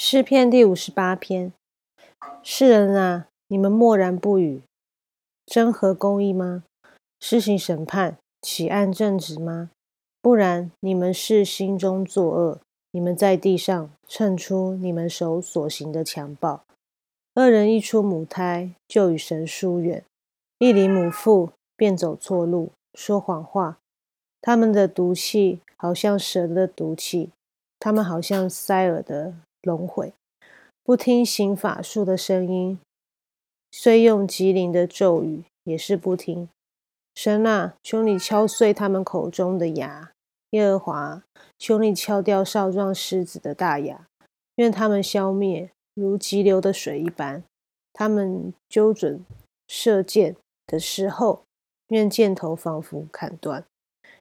诗篇第五十八篇：世人啊，你们默然不语，真合公义吗？施行审判，岂按正直吗？不然，你们是心中作恶，你们在地上称出你们手所行的强暴。恶人一出母胎，就与神疏远；一离母腹，便走错路，说谎话。他们的毒气好像蛇的毒气，他们好像塞耳的。轮回，不听行法术的声音，虽用吉灵的咒语，也是不听。神啊，求你敲碎他们口中的牙；耶和华，求你敲掉少壮狮子的大牙，愿他们消灭，如急流的水一般。他们揪准射箭的时候，愿箭头仿佛砍断；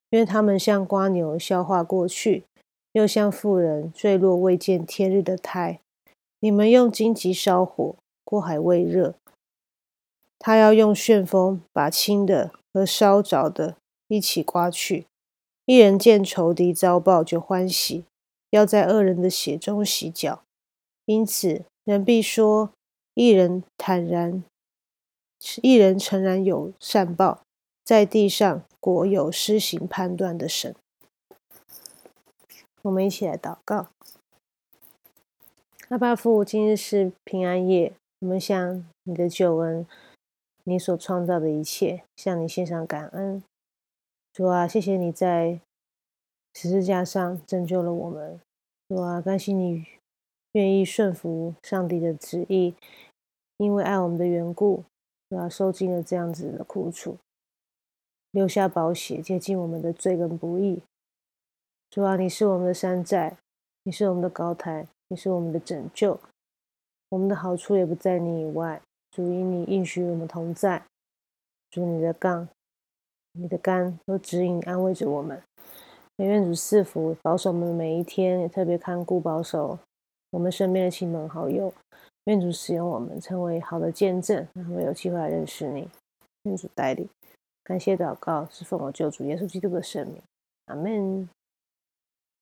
愿他们像瓜牛消化过去。又像妇人坠落未见天日的胎，你们用荆棘烧火，锅还未热，他要用旋风把轻的和烧着的一起刮去。一人见仇敌遭报就欢喜，要在恶人的血中洗脚。因此人必说：一人坦然，一人诚然有善报，在地上果有施行判断的神。我们一起来祷告。阿爸父，今日是平安夜，我们向你的救恩，你所创造的一切，向你献上感恩。主啊，谢谢你在十字架上拯救了我们。主啊，感谢你愿意顺服上帝的旨意，因为爱我们的缘故，主啊，受尽了这样子的苦楚，留下宝血，洁净我们的罪跟不义。主啊，你是我们的山寨，你是我们的高台，你是我们的拯救，我们的好处也不在你以外。主因你应许我们同在，主你的杠、你的肝都指引安慰着我们。愿主赐福保守我们的每一天，也特别看顾保守我们身边的亲朋好友。愿主使用我们成为好的见证，让我们有机会来认识你。愿主带领，感谢祷告是奉我救主耶稣基督的圣名，阿门。